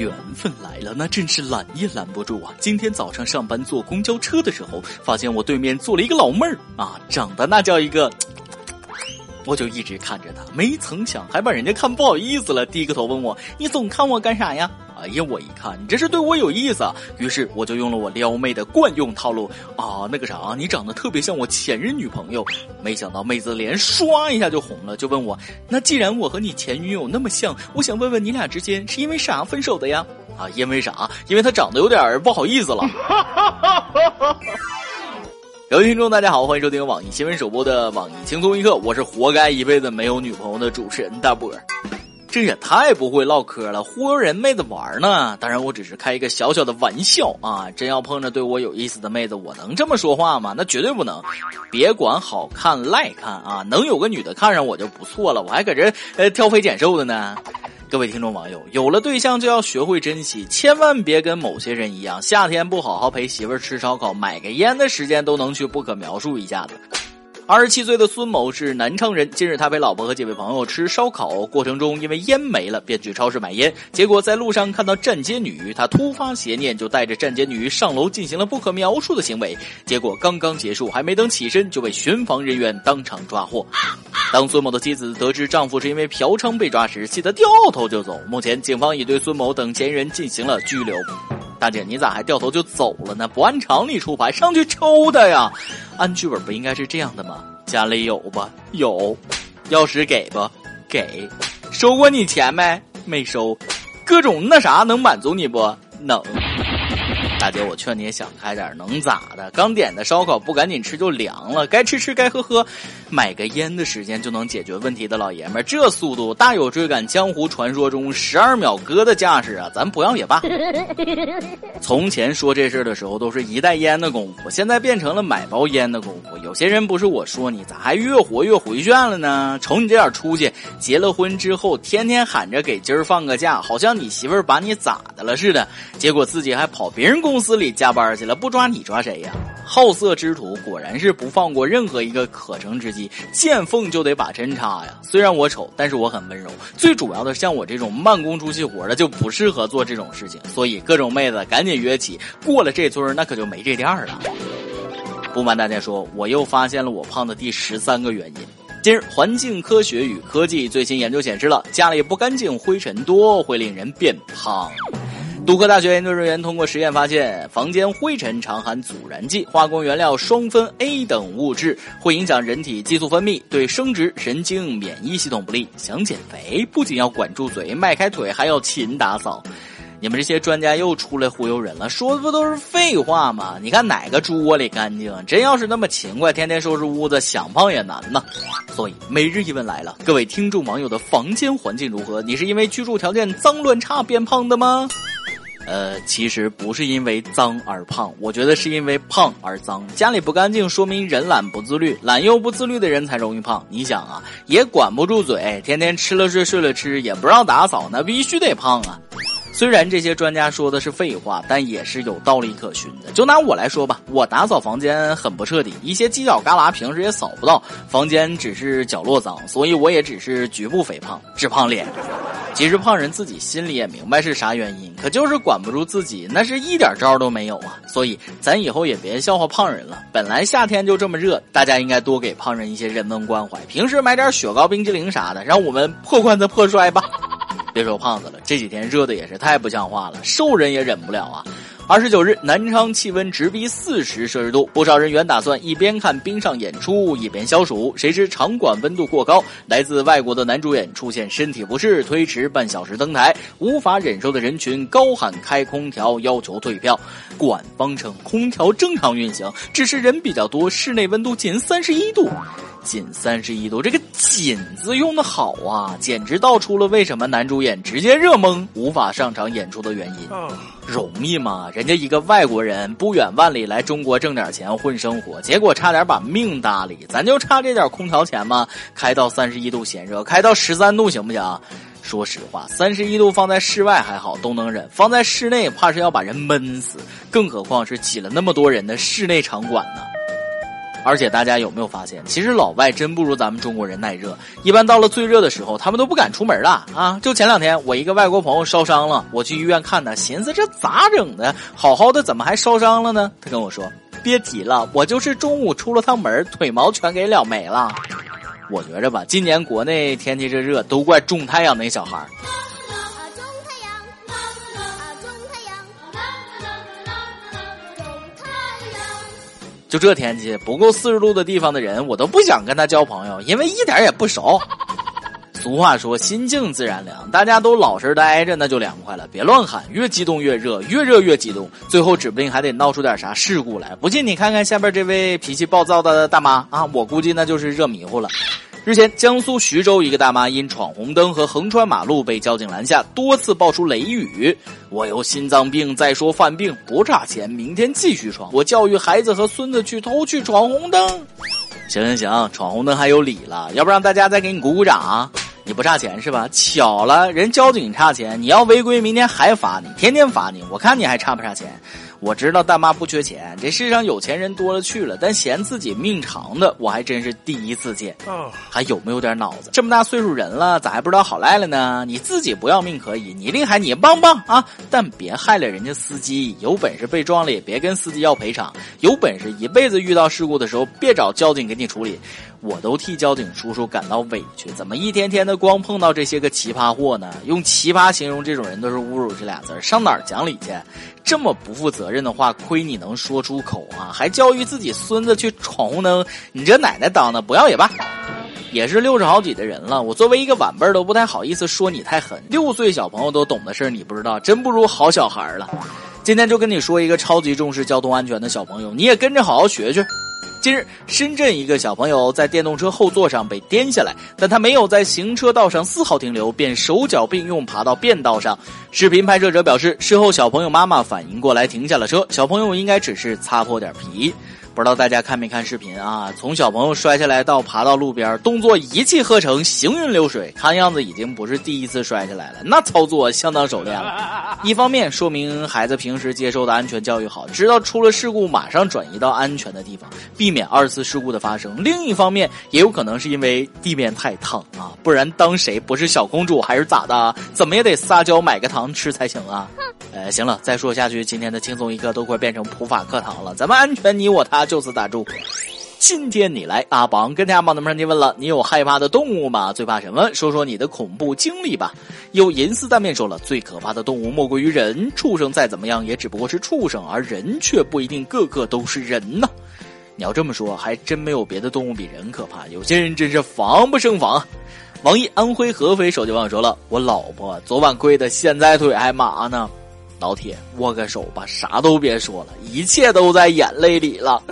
缘分来了，那真是拦也拦不住啊！今天早上上班坐公交车的时候，发现我对面坐了一个老妹儿啊，长得那叫一个，我就一直看着她，没曾想还把人家看不好意思了，低个头问我：“你总看我干啥呀？”哎呀，我一看你这是对我有意思，于是我就用了我撩妹的惯用套路啊，那个啥，你长得特别像我前任女朋友。没想到妹子脸唰一下就红了，就问我：那既然我和你前女友那么像，我想问问你俩之间是因为啥分手的呀？啊，因为啥？因为她长得有点不好意思了。各位听众，大家好，欢迎收听网易新闻首播的网易轻松一刻，我是活该一辈子没有女朋友的主持人大波。这也太不会唠嗑了，忽悠人妹子玩呢。当然，我只是开一个小小的玩笑啊。真要碰着对我有意思的妹子，我能这么说话吗？那绝对不能。别管好看赖看啊，能有个女的看上我就不错了。我还搁这呃挑肥拣瘦的呢。各位听众网友，有了对象就要学会珍惜，千万别跟某些人一样，夏天不好好陪媳妇吃烧烤、买个烟的时间都能去不可描述一下子。二十七岁的孙某是南昌人。近日，他陪老婆和几位朋友吃烧烤过程中，因为烟没了，便去超市买烟。结果在路上看到站街女，他突发邪念，就带着站街女上楼进行了不可描述的行为。结果刚刚结束，还没等起身，就被巡防人员当场抓获。当孙某的妻子得知丈夫是因为嫖娼被抓时，气得掉头就走。目前，警方已对孙某等嫌疑人进行了拘留。大姐，你咋还掉头就走了呢？不按常理出牌，上去抽他呀！按剧本不应该是这样的吗？家里有吧？有，钥匙给吧？给，收过你钱没？没收，各种那啥能满足你不？能。大姐，我劝你也想开点，能咋的？刚点的烧烤不赶紧吃就凉了，该吃吃该喝喝，买个烟的时间就能解决问题的老爷们儿，这速度大有追赶江湖传说中十二秒哥的架势啊！咱不要也罢。从前说这事的时候都是一袋烟的功夫，现在变成了买包烟的功夫。有些人不是我说你，咋还越活越回旋了呢？瞅你这点出息，结了婚之后天天喊着给今儿放个假，好像你媳妇儿把你咋的了似的，结果自己还跑别人公。公司里加班去了，不抓你抓谁呀？好色之徒果然是不放过任何一个可乘之机，见缝就得把针插呀。虽然我丑，但是我很温柔。最主要的，像我这种慢工出细活的就不适合做这种事情。所以各种妹子赶紧约起，过了这村那可就没这店了。不瞒大家说，我又发现了我胖的第十三个原因。今日，环境科学与科技最新研究显示了，家里不干净、灰尘多会令人变胖。杜克大学研究人员通过实验发现，房间灰尘常含阻燃剂、化工原料双酚 A 等物质，会影响人体激素分泌，对生殖、神经、免疫系统不利。想减肥，不仅要管住嘴、迈开腿，还要勤打扫。你们这些专家又出来忽悠人了，说的不都是废话吗？你看哪个猪窝里干净？真要是那么勤快，天天收拾屋子，想胖也难呐。所以每日一问来了，各位听众网友的房间环境如何？你是因为居住条件脏乱差变胖的吗？呃，其实不是因为脏而胖，我觉得是因为胖而脏。家里不干净，说明人懒不自律，懒又不自律的人才容易胖。你想啊，也管不住嘴，天天吃了睡，睡了吃，也不让打扫，那必须得胖啊。虽然这些专家说的是废话，但也是有道理可循的。就拿我来说吧，我打扫房间很不彻底，一些犄角旮旯平时也扫不到，房间只是角落脏，所以我也只是局部肥胖，只胖脸。其实胖人自己心里也明白是啥原因，可就是管不住自己，那是一点招都没有啊！所以咱以后也别笑话胖人了。本来夏天就这么热，大家应该多给胖人一些人文关怀，平时买点雪糕、冰激凌啥的，让我们破罐子破摔吧。别说胖子了，这几天热的也是太不像话了，瘦人也忍不了啊。二十九日，南昌气温直逼四十摄氏度，不少人员打算一边看冰上演出一边消暑，谁知场馆温度过高，来自外国的男主演出现身体不适，推迟半小时登台，无法忍受的人群高喊开空调，要求退票。馆方称空调正常运行，只是人比较多，室内温度仅三十一度。仅三十一度，这个“仅”字用的好啊，简直道出了为什么男主演直接热懵，无法上场演出的原因。容易吗？人家一个外国人不远万里来中国挣点钱混生活，结果差点把命搭里。咱就差这点空调钱吗？开到三十一度嫌热，开到十三度行不行？说实话，三十一度放在室外还好都能忍，放在室内怕是要把人闷死。更何况是挤了那么多人的室内场馆呢？而且大家有没有发现，其实老外真不如咱们中国人耐热。一般到了最热的时候，他们都不敢出门了啊！就前两天，我一个外国朋友烧伤了，我去医院看他，寻思这咋整的？好好的怎么还烧伤了呢？他跟我说：“别提了，我就是中午出了趟门，腿毛全给燎没了。”我觉着吧，今年国内天气这热，都怪种太阳那小孩儿。就这天气，不够四十度的地方的人，我都不想跟他交朋友，因为一点也不熟。俗话说，心静自然凉，大家都老实待着，那就凉快了。别乱喊，越激动越热，越热越激动，最后指不定还得闹出点啥事故来。不信你看看下边这位脾气暴躁的大妈啊，我估计那就是热迷糊了。日前，江苏徐州一个大妈因闯红灯和横穿马路被交警拦下，多次爆出雷语：“我有心脏病，再说犯病，不差钱，明天继续闯。我教育孩子和孙子去偷去闯红灯。”行行行，闯红灯还有理了，要不让大家再给你鼓鼓掌？你不差钱是吧？巧了，人交警差钱，你要违规，明天还罚你，天天罚你，我看你还差不差钱？我知道大妈不缺钱，这世上有钱人多了去了，但嫌自己命长的，我还真是第一次见。还有没有点脑子？这么大岁数人了，咋还不知道好赖了呢？你自己不要命可以，你厉害你棒棒啊！但别害了人家司机，有本事被撞了也别跟司机要赔偿，有本事一辈子遇到事故的时候别找交警给你处理。我都替交警叔叔感到委屈，怎么一天天的光碰到这些个奇葩货呢？用奇葩形容这种人都是侮辱这俩字儿上哪儿讲理去？这么不负责任的话，亏你能说出口啊！还教育自己孙子去闯红灯，你这奶奶当的不要也罢。也是六十好几的人了，我作为一个晚辈都不太好意思说你太狠。六岁小朋友都懂的事儿你不知道，真不如好小孩了。今天就跟你说一个超级重视交通安全的小朋友，你也跟着好好学学。近日，深圳一个小朋友在电动车后座上被颠下来，但他没有在行车道上丝毫停留，便手脚并用爬到便道上。视频拍摄者表示，事后小朋友妈妈反应过来停下了车，小朋友应该只是擦破点皮。不知道大家看没看视频啊？从小朋友摔下来到爬到路边，动作一气呵成，行云流水，看样子已经不是第一次摔下来了，那操作相当熟练了。一方面说明孩子平时接受的安全教育好，知道出了事故马上转移到安全的地方，避免二次事故的发生。另一方面，也有可能是因为地面太烫啊，不然当谁不是小公主还是咋的？怎么也得撒娇买个糖吃才行啊。呃，行了，再说下去，今天的轻松一刻都快变成普法课堂了。咱们安全你我他就此打住。今天你来阿榜跟大家宝们们提问了，你有害怕的动物吗？最怕什么？说说你的恐怖经历吧。有银丝蛋面说了，最可怕的动物莫过于人，畜生再怎么样也只不过是畜生，而人却不一定个个都是人呢。你要这么说，还真没有别的动物比人可怕。有些人真是防不胜防。网易安徽合肥手机网友说了，我老婆昨晚跪的，现在腿还麻呢。老铁，握个手吧，啥都别说了，一切都在眼泪里了。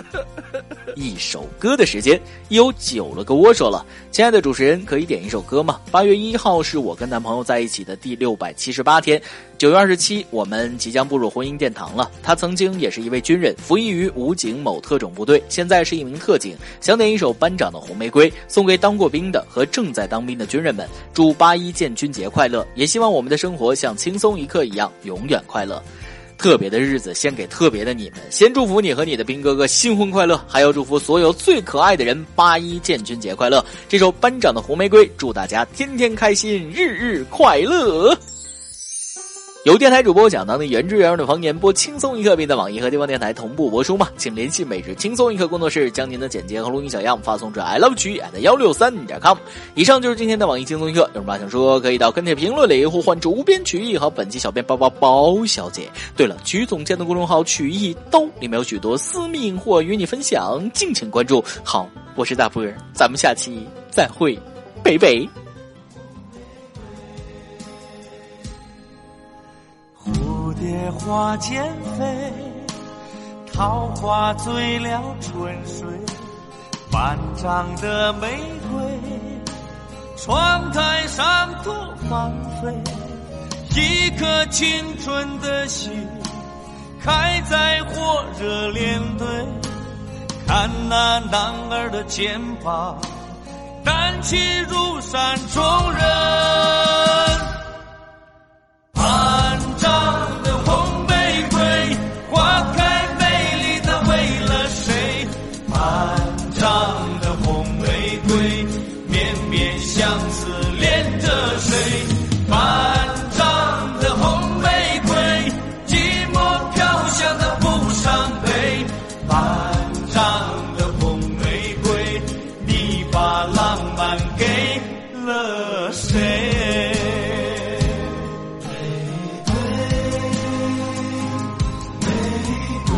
一首歌的时间，有九了个窝说了，亲爱的主持人，可以点一首歌吗？八月一号是我跟男朋友在一起的第六百七十八天，九月二十七，我们即将步入婚姻殿堂了。他曾经也是一位军人，服役于武警某特种部队，现在是一名特警。想点一首班长的红玫瑰，送给当过兵的和正在当兵的军人们，祝八一建军节快乐！也希望我们的生活像轻松一刻一样，永远快乐。特别的日子献给特别的你们，先祝福你和你的兵哥哥新婚快乐，还要祝福所有最可爱的人八一建军节快乐。这首班长的红玫瑰，祝大家天天开心，日日快乐。有电台主播讲当地原汁原味的方言播轻松一刻，并在网易和地方电台同步播出吗？请联系每日轻松一刻工作室，将您的简介和录音小样发送至 i love 曲艺 at 幺六三点 com。以上就是今天的网易轻松一刻，有什么话想说，可以到跟帖评论里呼唤主编曲艺和本期小编包包包小姐。对了，曲总监的公众号曲艺刀里面有许多私密或与你分享，敬请关注。好，我是大波儿，咱们下期再会，北北。蝶花间飞，桃花醉了春水，半张的玫瑰，窗台上多芳菲，一颗青春的心，开在火热连队，看那男儿的肩膀，担起如山重任。了谁？玫瑰，玫瑰，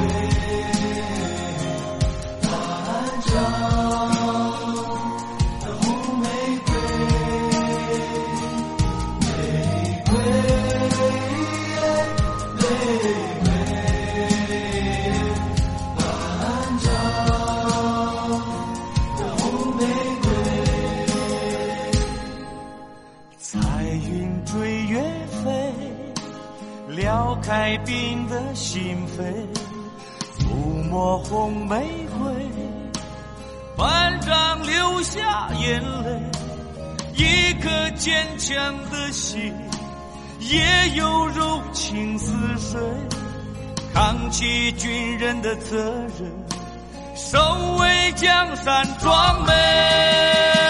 万丈的红玫瑰。玫瑰，玫瑰。带冰的心扉抚摸红玫瑰班长流下眼泪。一颗坚强的心也有柔情似水扛起军人的责任守卫江山壮美